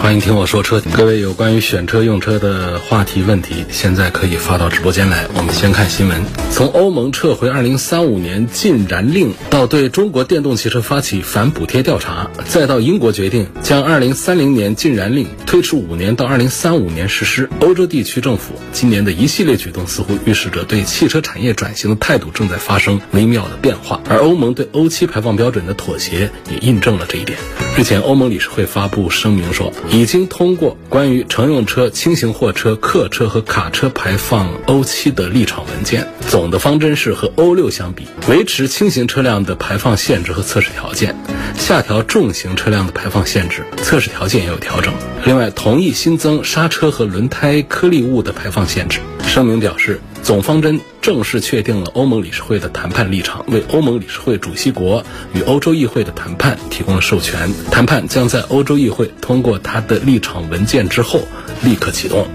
欢迎听我说车。各位有关于选车用车的话题问题，现在可以发到直播间来。我们先看新闻：从欧盟撤回2035年禁燃令，到对中国电动汽车发起反补贴调查，再到英国决定将2030年禁燃令推迟五年到2035年实施，欧洲地区政府今年的一系列举动，似乎预示着对汽车产业转型的态度正在发生微妙的变化。而欧盟对欧七排放标准的妥协，也印证了这一点。日前，欧盟理事会发布声明说，已经通过关于乘用车、轻型货车、客车和卡车排放欧七的立场文件。总的方针是和欧六相比，维持轻型车辆的排放限制和测试条件，下调重型车辆的排放限制，测试条件也有调整。另外，同意新增刹车和轮胎颗粒物的排放限制。声明表示，总方针正式确定了欧盟理事会的谈判立场，为欧盟理事会主席国与欧洲议会的谈判提供了授权。谈判将在欧洲议会通过他的立场文件之后立刻启动。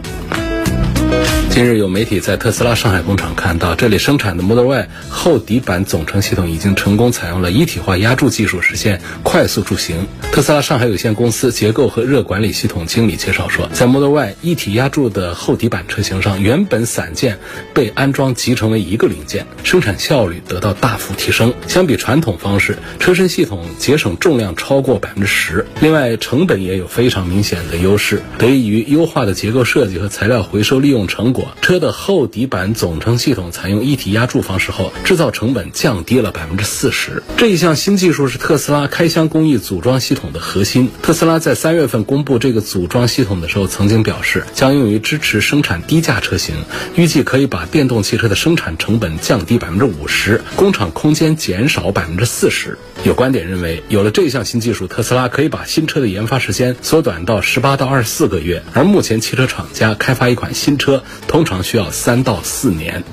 近日有媒体在特斯拉上海工厂看到，这里生产的 Model Y 后底板总成系统已经成功采用了一体化压铸技术，实现快速铸型。特斯拉上海有限公司结构和热管理系统经理介绍说，在 Model Y 一体压铸的后底板车型上，原本散件被安装集成为一个零件，生产效率得到大幅提升。相比传统方式，车身系统节省重量超过百分之十，另外成本也有非常明显的优势，得益于优化的结构设计和材料回收利用成果。车的后底板总成系统采用一体压铸方式后，制造成本降低了百分之四十。这一项新技术是特斯拉开箱工艺组装系统的核心。特斯拉在三月份公布这个组装系统的时候，曾经表示将用于支持生产低价车型，预计可以把电动汽车的生产成本降低百分之五十，工厂空间减少百分之四十。有观点认为，有了这项新技术，特斯拉可以把新车的研发时间缩短到十八到二十四个月，而目前汽车厂家开发一款新车通常需要三到四年。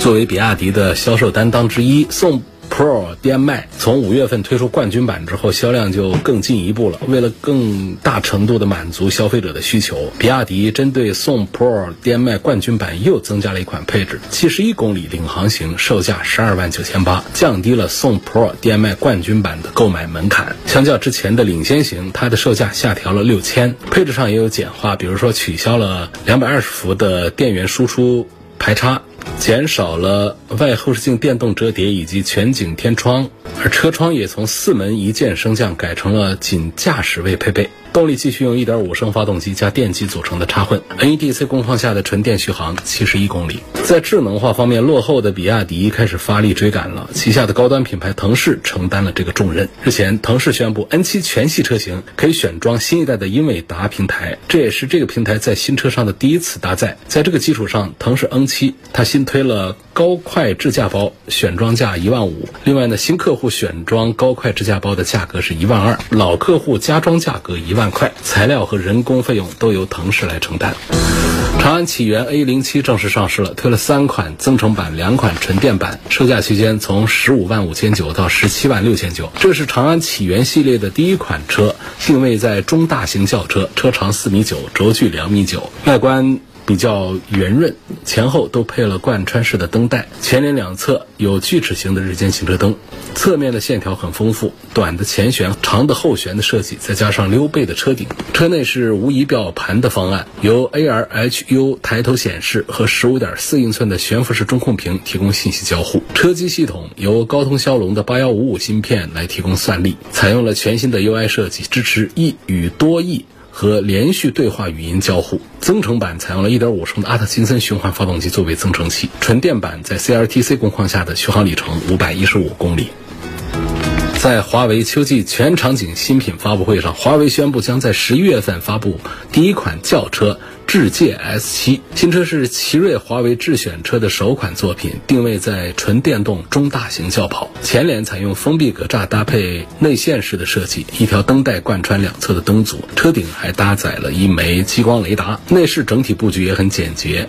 作为比亚迪的销售担当之一，宋 Pro DM-i 从五月份推出冠军版之后，销量就更进一步了。为了更大程度的满足消费者的需求，比亚迪针对宋 Pro DM-i 冠军版又增加了一款配置：七十一公里领航型，售价十二万九千八，降低了宋 Pro DM-i 冠军版的购买门槛。相较之前的领先型，它的售价下调了六千。配置上也有简化，比如说取消了两百二十伏的电源输出排插。减少了外后视镜电动折叠以及全景天窗，而车窗也从四门一键升降改成了仅驾驶位配备。动力继续用1.5升发动机加电机组成的插混，NEDC 工况下的纯电续航71公里。在智能化方面，落后的比亚迪开始发力追赶了，旗下的高端品牌腾势承担了这个重任。日前，腾势宣布 N7 全系车型可以选装新一代的英伟达平台，这也是这个平台在新车上的第一次搭载。在这个基础上，腾势 N7 它新推了高快智驾包，选装价一万五。另外呢，新客户选装高快智驾包的价格是一万二，老客户加装价格一万。块，材料和人工费用都由腾势来承担。长安起源 A 零七正式上市了，推了三款增程版、两款纯电版，售价区间从十五万五千九到十七万六千九。这是长安起源系列的第一款车，定位在中大型轿车，车长四米九，轴距两米九，外观。比较圆润，前后都配了贯穿式的灯带，前脸两侧有锯齿形的日间行车灯，侧面的线条很丰富，短的前悬、长的后悬的设计，再加上溜背的车顶，车内是无仪表盘的方案，由 ARHU 抬头显示和十五点四英寸的悬浮式中控屏提供信息交互，车机系统由高通骁龙的八幺五五芯片来提供算力，采用了全新的 UI 设计，支持一语多义。和连续对话语音交互，增程版采用了1.5升的阿特金森循环发动机作为增程器，纯电版在 CLTC 工况下的续航里程515公里。在华为秋季全场景新品发布会上，华为宣布将在十一月份发布第一款轿车智界 S7。新车是奇瑞华为智选车的首款作品，定位在纯电动中大型轿跑。前脸采用封闭格栅搭配内线式的设计，一条灯带贯穿两侧的灯组，车顶还搭载了一枚激光雷达。内饰整体布局也很简洁。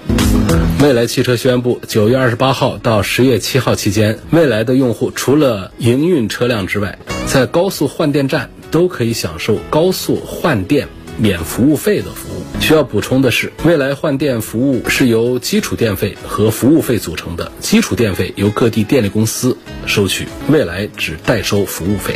蔚来汽车宣布，九月二十八号到十月七号期间，蔚来的用户除了营运车辆之外，在高速换电站都可以享受高速换电免服务费的服务。需要补充的是，未来换电服务是由基础电费和服务费组成的，基础电费由各地电力公司收取，未来只代收服务费。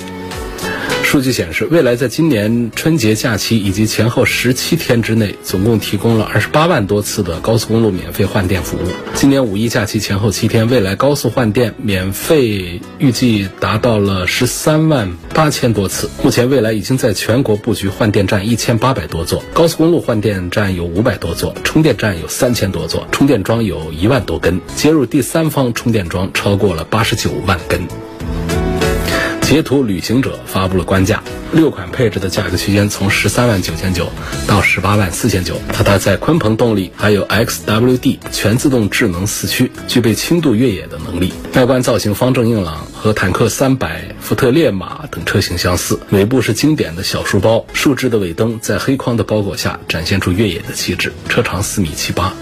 数据显示，蔚来在今年春节假期以及前后十七天之内，总共提供了二十八万多次的高速公路免费换电服务。今年五一假期前后七天，蔚来高速换电免费预计达到了十三万八千多次。目前，蔚来已经在全国布局换电站一千八百多座，高速公路换电站有五百多座，充电站有三千多座，充电桩有一万多根，接入第三方充电桩超过了八十九万根。捷途旅行者发布了官价，六款配置的价格区间从十三万九千九到十八万四千九。它搭载鲲鹏动力，还有 XWD 全自动智能四驱，具备轻度越野的能力。外观造型方正硬朗，和坦克三百、福特烈马等车型相似。尾部是经典的小书包，竖直的尾灯在黑框的包裹下展现出越野的气质。车长四米七八。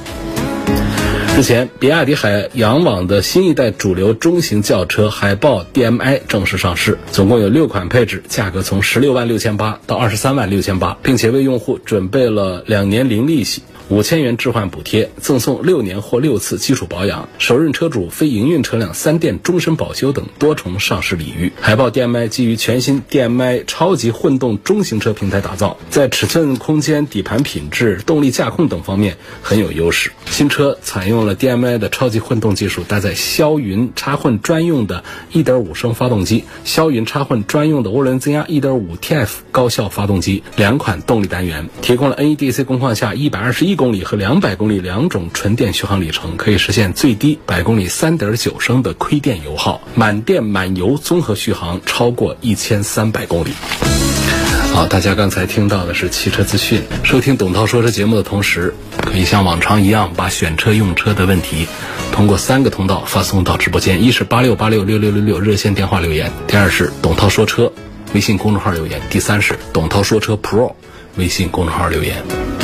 日前，比亚迪海洋网的新一代主流中型轿车海豹 DM-i 正式上市，总共有六款配置，价格从十六万六千八到二十三万六千八，并且为用户准备了两年零利息。五千元置换补贴，赠送六年或六次基础保养，首任车主非营运车辆三电终身保修等多重上市礼遇。海豹 DM-i 基于全新 DM-i 超级混动中型车平台打造，在尺寸、空间、底盘品质、动力驾控等方面很有优势。新车采用了 DM-i 的超级混动技术，搭载霄云插混专用的1.5升发动机，霄云插混专用的涡轮增压 1.5TF 高效发动机，两款动力单元，提供了 NEDC 工况下121。公里和两百公里两种纯电续航里程，可以实现最低百公里三点九升的亏电油耗，满电满油综合续航超过一千三百公里。好，大家刚才听到的是汽车资讯。收听董涛说车节目的同时，可以像往常一样把选车用车的问题通过三个通道发送到直播间：一是八六八六六六六六热线电话留言；第二是董涛说车微信公众号留言；第三是董涛说车 Pro 微信公众号留言。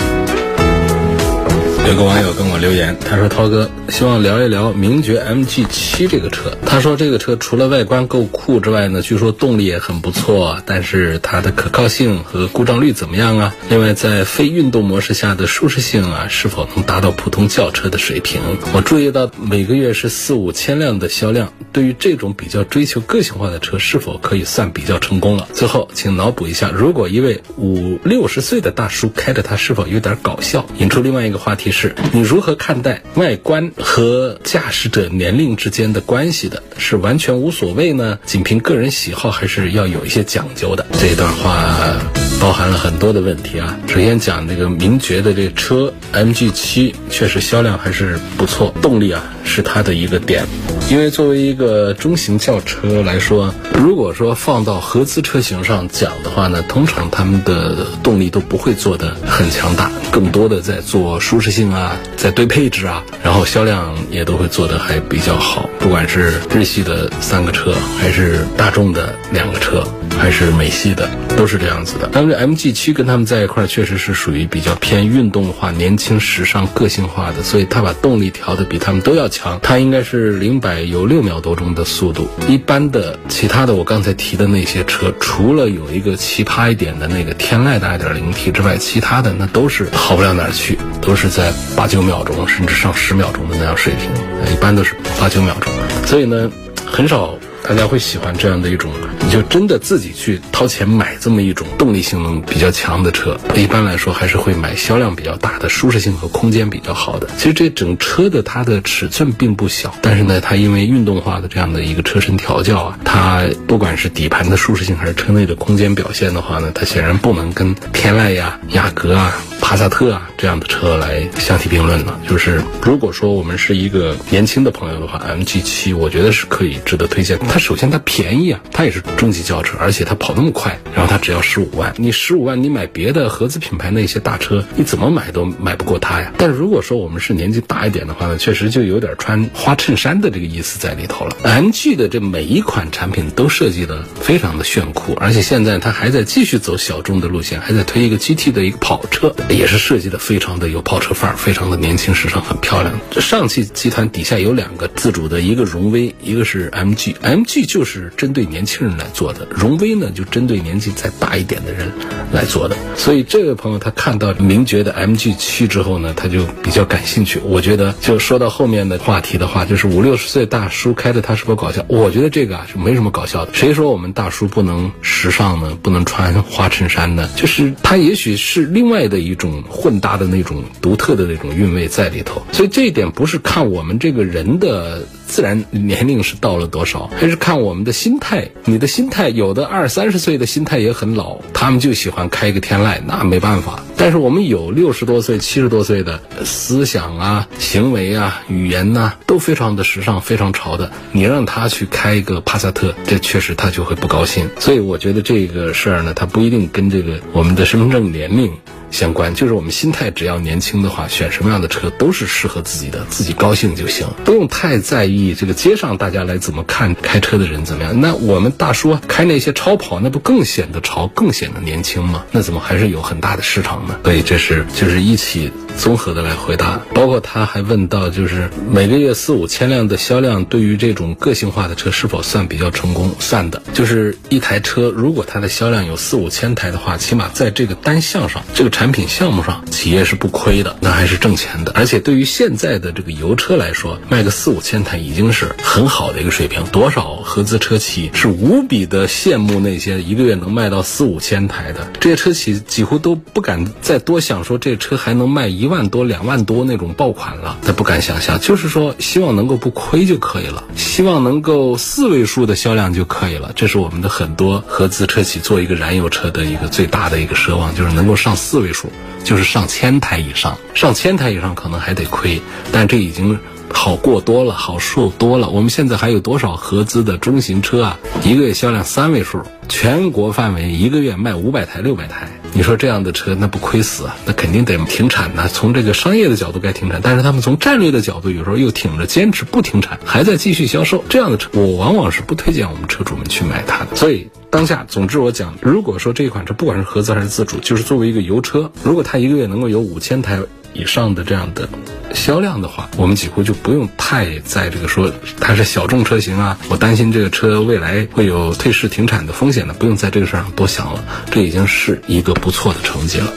有个网友跟我留言，他说：“涛哥，希望聊一聊名爵 MG7 这个车。他说这个车除了外观够酷之外呢，据说动力也很不错，但是它的可靠性和故障率怎么样啊？另外，在非运动模式下的舒适性啊，是否能达到普通轿车的水平？我注意到每个月是四五千辆的销量，对于这种比较追求个性化的车，是否可以算比较成功了？最后，请脑补一下，如果一位五六十岁的大叔开着它，是否有点搞笑？引出另外一个话题。”是你如何看待外观和驾驶者年龄之间的关系的？是完全无所谓呢？仅凭个人喜好，还是要有一些讲究的？这段话包含了很多的问题啊。首先讲这个名爵的这车，MG 七确实销量还是不错，动力啊是它的一个点。因为作为一个中型轿车来说，如果说放到合资车型上讲的话呢，通常他们的动力都不会做的很强大，更多的在做舒适性啊，在对配置啊，然后销量也都会做的还比较好。不管是日系的三个车，还是大众的两个车，还是美系的，都是这样子的。但是 MG7 跟他们在一块儿，确实是属于比较偏运动化、年轻、时尚、个性化的，所以它把动力调的比他们都要强。它应该是零百。有六秒多钟的速度，一般的其他的我刚才提的那些车，除了有一个奇葩一点的那个天籁的 2.0T 之外，其他的那都是好不了哪儿去，都是在八九秒钟甚至上十秒钟的那样水平，一般都是八九秒钟，所以呢，很少。大家会喜欢这样的一种，你就真的自己去掏钱买这么一种动力性能比较强的车。一般来说，还是会买销量比较大的、舒适性和空间比较好的。其实这整车的它的尺寸并不小，但是呢，它因为运动化的这样的一个车身调教啊，它不管是底盘的舒适性还是车内的空间表现的话呢，它显然不能跟天籁呀、雅阁啊。帕萨特啊这样的车来相提并论了。就是如果说我们是一个年轻的朋友的话，MG 七我觉得是可以值得推荐。它首先它便宜啊，它也是中级轿车，而且它跑那么快，然后它只要十五万，你十五万你买别的合资品牌那些大车，你怎么买都买不过它呀。但如果说我们是年纪大一点的话呢，确实就有点穿花衬衫的这个意思在里头了。MG 的这每一款产品都设计的非常的炫酷，而且现在它还在继续走小众的路线，还在推一个 GT 的一个跑车，也是设计的非常的有跑车范儿，非常的年轻时尚，很漂亮。这上汽集团底下有两个自主的，一个荣威，一个是 MG M MG 就是针对年轻人来做的，荣威呢就针对年纪再大一点的人来做的。所以这位朋友他看到名爵的 MG 七之后呢，他就比较感兴趣。我觉得就说到后面的话题的话，就是五六十岁大叔开的他是否搞笑？我觉得这个啊是没什么搞笑的。谁说我们大叔不能时尚呢？不能穿花衬衫呢？就是他也许是另外的一种混搭的那种独特的那种韵味在里头。所以这一点不是看我们这个人的。自然年龄是到了多少，还是看我们的心态。你的心态，有的二三十岁的心态也很老，他们就喜欢开一个天籁，那没办法。但是我们有六十多岁、七十多岁的思想啊、行为啊、语言呐，都非常的时尚、非常潮的。你让他去开一个帕萨特，这确实他就会不高兴。所以我觉得这个事儿呢，他不一定跟这个我们的身份证年龄。相关就是我们心态，只要年轻的话，选什么样的车都是适合自己的，自己高兴就行，不用太在意这个街上大家来怎么看开车的人怎么样。那我们大叔开那些超跑，那不更显得潮，更显得年轻吗？那怎么还是有很大的市场呢？所以这是就是一起综合的来回答。包括他还问到，就是每个月四五千辆的销量，对于这种个性化的车是否算比较成功？算的，就是一台车如果它的销量有四五千台的话，起码在这个单项上，这个。产品项目上，企业是不亏的，那还是挣钱的。而且对于现在的这个油车来说，卖个四五千台已经是很好的一个水平。多少合资车企是无比的羡慕那些一个月能卖到四五千台的这些车企，几乎都不敢再多想说这车还能卖一万多、两万多那种爆款了，他不敢想象。就是说，希望能够不亏就可以了，希望能够四位数的销量就可以了。这是我们的很多合资车企做一个燃油车的一个最大的一个奢望，就是能够上四位。倍数就是上千台以上，上千台以上可能还得亏，但这已经好过多了，好受多了。我们现在还有多少合资的中型车啊？一个月销量三位数，全国范围一个月卖五百台、六百台，你说这样的车那不亏死啊？那肯定得停产呐。从这个商业的角度该停产，但是他们从战略的角度有时候又挺着坚持不停产，还在继续销售这样的车，我往往是不推荐我们车主们去买它的。所以。当下，总之我讲，如果说这款车不管是合资还是自主，就是作为一个油车，如果它一个月能够有五千台以上的这样的销量的话，我们几乎就不用太在这个说它是小众车型啊，我担心这个车未来会有退市停产的风险呢，不用在这个事儿上多想了，这已经是一个不错的成绩了。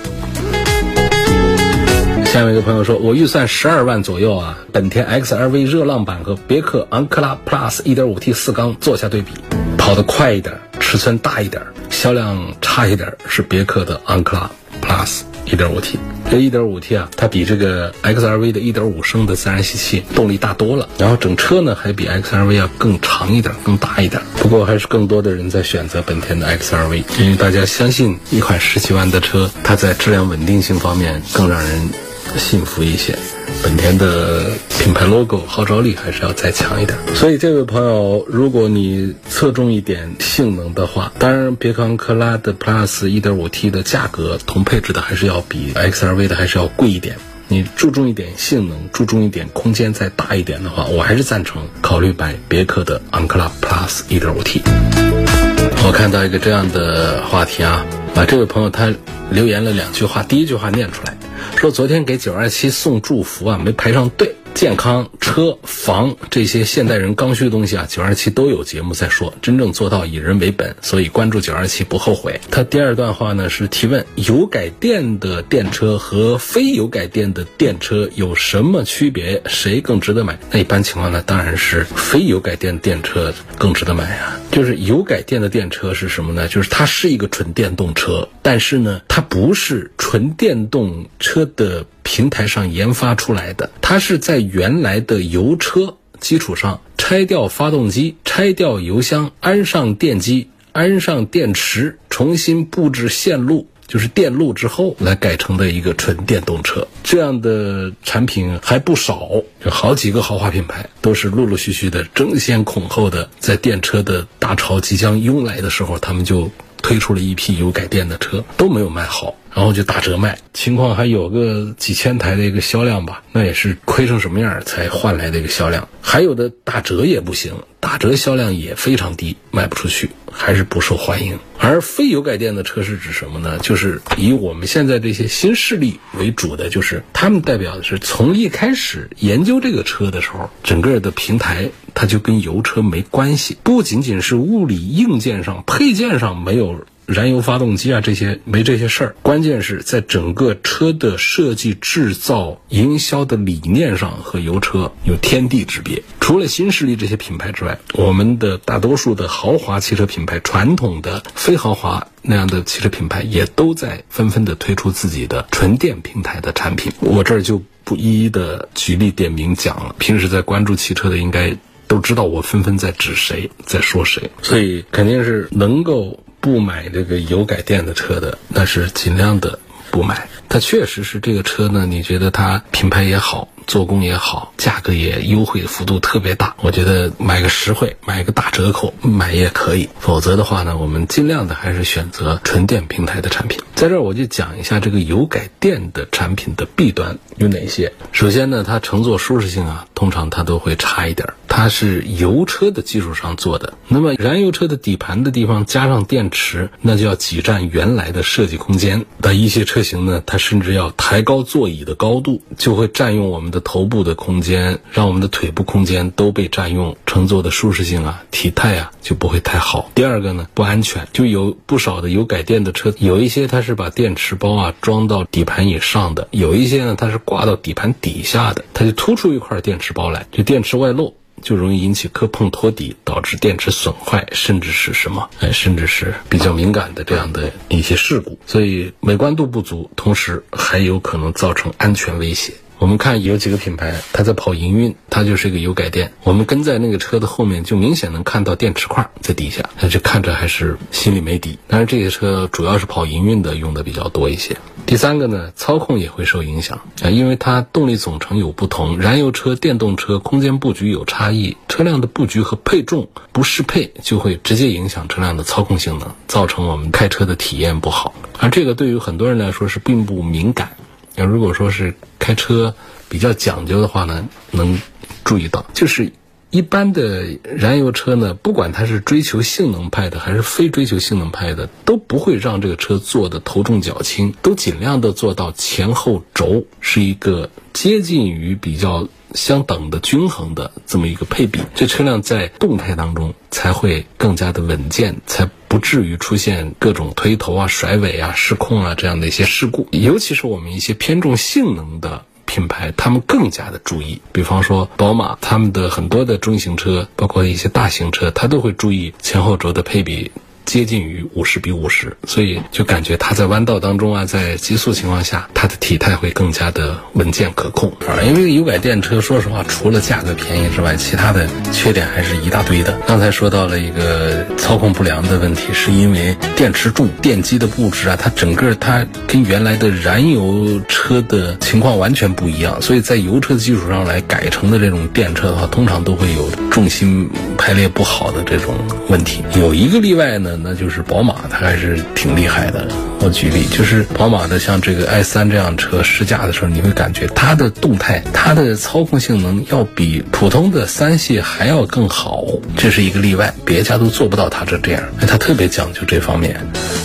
下面一个朋友说，我预算十二万左右啊，本田 XRV 热浪版和别克昂克拉 Plus 1.5T 四缸做下对比，跑得快一点。尺寸大一点，销量差一点是别克的昂克拉 Plus 1.5T。这 1.5T 啊，它比这个 XRV 的1.5升的自然吸气动力大多了。然后整车呢，还比 XRV 要更长一点，更大一点。不过还是更多的人在选择本田的 XRV，因为大家相信一款十几万的车，它在质量稳定性方面更让人信服一些。本田的品牌 logo 号召力还是要再强一点，所以这位朋友，如果你侧重一点性能的话，当然别克昂克拉的 Plus 1.5T 的价格同配置的还是要比 XRV 的还是要贵一点。你注重一点性能，注重一点空间再大一点的话，我还是赞成考虑买别克的昂克拉 Plus 1.5T。我看到一个这样的话题啊，把，这位朋友他留言了两句话，第一句话念出来。说昨天给九二七送祝福啊，没排上队。健康、车、房这些现代人刚需的东西啊，九二七都有节目在说，真正做到以人为本，所以关注九二七不后悔。他第二段话呢是提问：油改电的电车和非油改电的电车有什么区别？谁更值得买？那一般情况呢，当然是非油改电电车更值得买啊。就是油改电的电车是什么呢？就是它是一个纯电动车，但是呢，它不是纯电动车的。平台上研发出来的，它是在原来的油车基础上拆掉发动机、拆掉油箱，安上电机、安上电池，重新布置线路，就是电路之后来改成的一个纯电动车。这样的产品还不少，有好几个豪华品牌都是陆陆续续的争先恐后的，在电车的大潮即将涌来的时候，他们就推出了一批油改电的车，都没有卖好。然后就打折卖，情况还有个几千台的一个销量吧，那也是亏成什么样才换来的一个销量。还有的打折也不行，打折销量也非常低，卖不出去，还是不受欢迎。而非油改电的车是指什么呢？就是以我们现在这些新势力为主的，就是他们代表的是从一开始研究这个车的时候，整个的平台它就跟油车没关系，不仅仅是物理硬件上、配件上没有。燃油发动机啊，这些没这些事儿。关键是在整个车的设计、制造、营销的理念上和油车有天地之别。除了新势力这些品牌之外，我们的大多数的豪华汽车品牌、传统的非豪华那样的汽车品牌，也都在纷纷的推出自己的纯电平台的产品。我这儿就不一一的举例点名讲了。平时在关注汽车的，应该都知道我纷纷在指谁，在说谁。所以肯定是能够。不买这个油改电的车的，那是尽量的不买。它确实是这个车呢，你觉得它品牌也好。做工也好，价格也优惠幅度特别大，我觉得买个实惠，买个大折扣买也可以。否则的话呢，我们尽量的还是选择纯电平台的产品。在这儿我就讲一下这个油改电的产品的弊端有哪些。首先呢，它乘坐舒适性啊，通常它都会差一点儿。它是油车的基础上做的，那么燃油车的底盘的地方加上电池，那就要挤占原来的设计空间。那一些车型呢，它甚至要抬高座椅的高度，就会占用我们的。头部的空间，让我们的腿部空间都被占用，乘坐的舒适性啊、体态啊就不会太好。第二个呢，不安全，就有不少的油改电的车，有一些它是把电池包啊装到底盘以上的，有一些呢它是挂到底盘底下的，它就突出一块电池包来，就电池外露，就容易引起磕碰托底，导致电池损坏，甚至是什么，哎，甚至是比较敏感的这样的一些事故。所以美观度不足，同时还有可能造成安全威胁。我们看有几个品牌，它在跑营运，它就是一个油改电。我们跟在那个车的后面，就明显能看到电池块在底下，那就看着还是心里没底。但是这些车主要是跑营运的，用的比较多一些。第三个呢，操控也会受影响啊，因为它动力总成有不同，燃油车、电动车空间布局有差异，车辆的布局和配重不适配，就会直接影响车辆的操控性能，造成我们开车的体验不好。而这个对于很多人来说是并不敏感。如果说是开车比较讲究的话呢，能注意到，就是一般的燃油车呢，不管它是追求性能派的还是非追求性能派的，都不会让这个车做的头重脚轻，都尽量的做到前后轴是一个接近于比较相等的均衡的这么一个配比，这车辆在动态当中才会更加的稳健，才。不至于出现各种推头啊、甩尾啊、失控啊这样的一些事故，尤其是我们一些偏重性能的品牌，他们更加的注意。比方说宝马，他们的很多的中型车，包括一些大型车，它都会注意前后轴的配比。接近于五十比五十，所以就感觉它在弯道当中啊，在急速情况下，它的体态会更加的稳健可控啊。因为油改电车，说实话，除了价格便宜之外，其他的缺点还是一大堆的。刚才说到了一个操控不良的问题，是因为电池重、电机的布置啊，它整个它跟原来的燃油车的情况完全不一样，所以在油车的基础上来改成的这种电车的话，通常都会有重心排列不好的这种问题。有一个例外呢。那就是宝马，它还是挺厉害的。我举例，就是宝马的像这个 i 三这样车试驾的时候，你会感觉它的动态、它的操控性能要比普通的三系还要更好。这是一个例外，别家都做不到它这这样。它特别讲究这方面，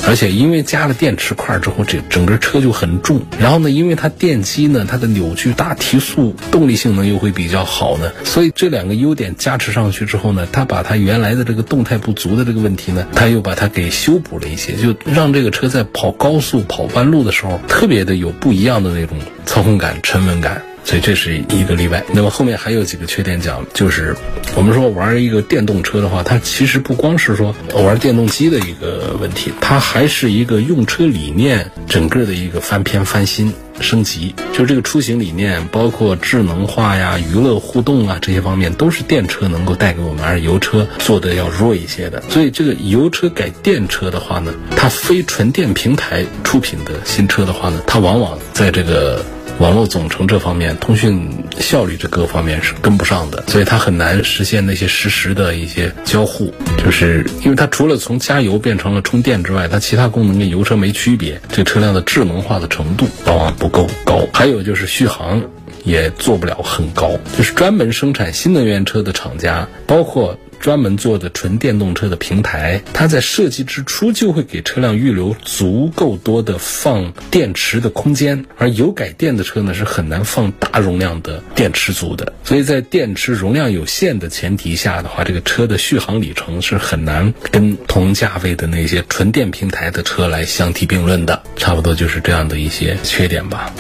而且因为加了电池块之后，这整个车就很重。然后呢，因为它电机呢，它的扭矩大、提速、动力性能又会比较好呢，所以这两个优点加持上去之后呢，它把它原来的这个动态不足的这个问题呢，它又把它给修补了一些，就让这个车在跑高速、跑弯路的时候，特别的有不一样的那种操控感、沉稳感。所以这是一个例外。那么后面还有几个缺点讲，就是我们说玩一个电动车的话，它其实不光是说玩电动机的一个问题，它还是一个用车理念整个的一个翻篇翻新。升级，就这个出行理念，包括智能化呀、娱乐互动啊这些方面，都是电车能够带给我们，而油车做的要弱一些的。所以这个油车改电车的话呢，它非纯电平台出品的新车的话呢，它往往在这个。网络总成这方面，通讯效率这各方面是跟不上的，所以它很难实现那些实时的一些交互。就是因为它除了从加油变成了充电之外，它其他功能跟油车没区别。这车辆的智能化的程度往往不够高，还有就是续航也做不了很高。就是专门生产新能源车的厂家，包括。专门做的纯电动车的平台，它在设计之初就会给车辆预留足够多的放电池的空间，而油改电的车呢是很难放大容量的电池组的，所以在电池容量有限的前提下的话，这个车的续航里程是很难跟同价位的那些纯电平台的车来相提并论的，差不多就是这样的一些缺点吧。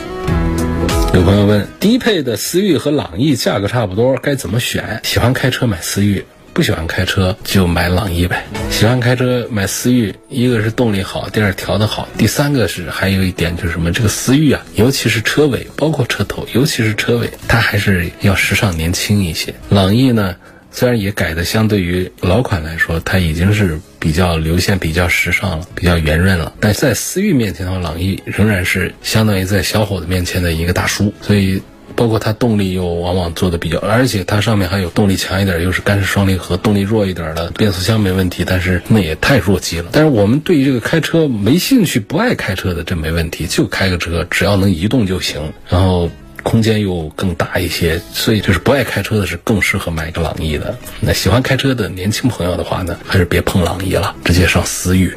有朋友问，低配的思域和朗逸价格差不多，该怎么选？喜欢开车买思域。不喜欢开车就买朗逸呗。喜欢开车买思域，一个是动力好，第二调的好，第三个是还有一点就是什么？这个思域啊，尤其是车尾，包括车头，尤其是车尾，它还是要时尚年轻一些。朗逸呢，虽然也改的相对于老款来说，它已经是比较流线、比较时尚了，比较圆润了。但在思域面前的话，朗逸仍然是相当于在小伙子面前的一个大叔，所以。包括它动力又往往做的比较，而且它上面还有动力强一点，又是干式双离合，动力弱一点的变速箱没问题，但是那也太弱鸡了。但是我们对于这个开车没兴趣、不爱开车的，这没问题，就开个车，只要能移动就行，然后空间又更大一些，所以就是不爱开车的是更适合买一个朗逸的。那喜欢开车的年轻朋友的话呢，还是别碰朗逸了，直接上思域。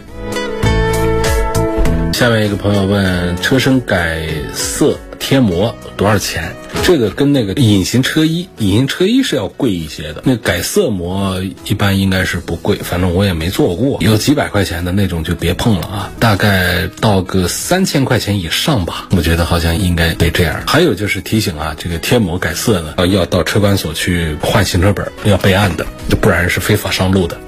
下面一个朋友问：车身改色贴膜多少钱？这个跟那个隐形车衣，隐形车衣是要贵一些的。那改色膜一般应该是不贵，反正我也没做过。有几百块钱的那种就别碰了啊，大概到个三千块钱以上吧。我觉得好像应该得这样。还有就是提醒啊，这个贴膜改色呢，要到车管所去换行车本，要备案的，不然是非法上路的。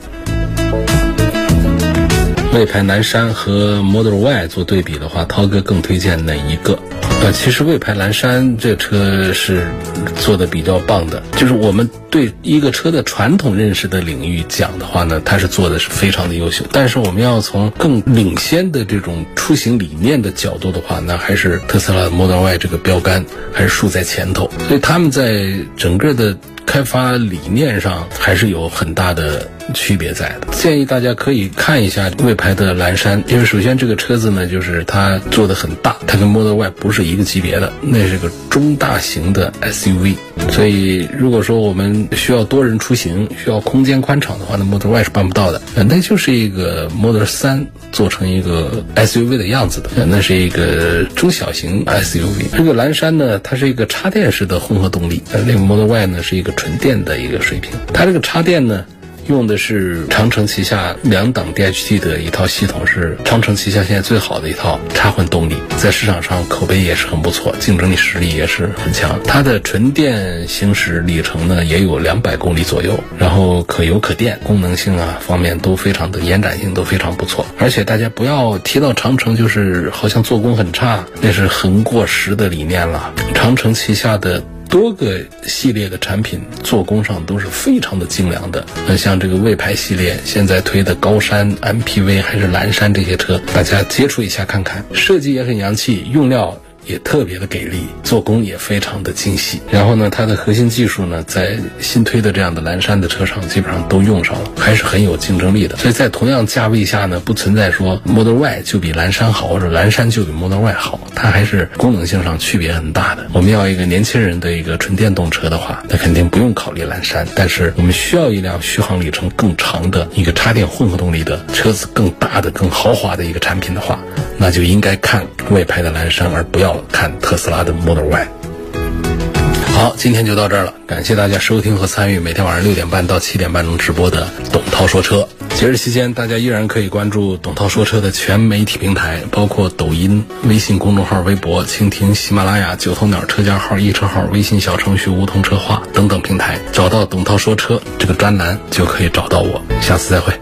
魏牌蓝山和 Model Y 做对比的话，涛哥更推荐哪一个？呃，其实魏牌蓝山这车是做的比较棒的，就是我们对一个车的传统认识的领域讲的话呢，它是做的是非常的优秀。但是我们要从更领先的这种出行理念的角度的话，那还是特斯拉 Model Y 这个标杆还是竖在前头。所以他们在整个的。开发理念上还是有很大的区别在的，建议大家可以看一下魏牌的蓝山，因为首先这个车子呢，就是它做的很大，它跟 Model Y 不是一个级别的，那是个中大型的 SUV，所以如果说我们需要多人出行，需要空间宽敞的话，那 Model Y 是办不到的，那就是一个 Model 三做成一个 SUV 的样子的，那是一个中小型 SUV。这个蓝山呢，它是一个插电式的混合动力，那个 Model Y 呢是一个。纯电的一个水平，它这个插电呢，用的是长城旗下两档 DHT 的一套系统，是长城旗下现在最好的一套插混动力，在市场上口碑也是很不错，竞争力实力也是很强。它的纯电行驶里程呢也有两百公里左右，然后可油可电，功能性啊方面都非常的延展性都非常不错。而且大家不要提到长城就是好像做工很差，那是很过时的理念了。长城旗下的。多个系列的产品做工上都是非常的精良的。那像这个魏牌系列，现在推的高山 MPV 还是蓝山这些车，大家接触一下看看，设计也很洋气，用料。也特别的给力，做工也非常的精细。然后呢，它的核心技术呢，在新推的这样的蓝山的车上基本上都用上了，还是很有竞争力的。所以在同样价位下呢，不存在说 Model Y 就比蓝山好，或者蓝山就比 Model Y 好，它还是功能性上区别很大的。我们要一个年轻人的一个纯电动车的话，那肯定不用考虑蓝山。但是我们需要一辆续航里程更长的一个插电混合动力的车子，更大的、更豪华的一个产品的话，那就应该看魏牌的蓝山，而不要。看特斯拉的 Model Y。好，今天就到这儿了，感谢大家收听和参与每天晚上六点半到七点半钟直播的董涛说车。节日期间，大家依然可以关注董涛说车的全媒体平台，包括抖音、微信公众号、微博、蜻蜓、喜马拉雅、九头鸟车架号、易车号、微信小程序梧桐车话等等平台，找到董涛说车这个专栏就可以找到我。下次再会。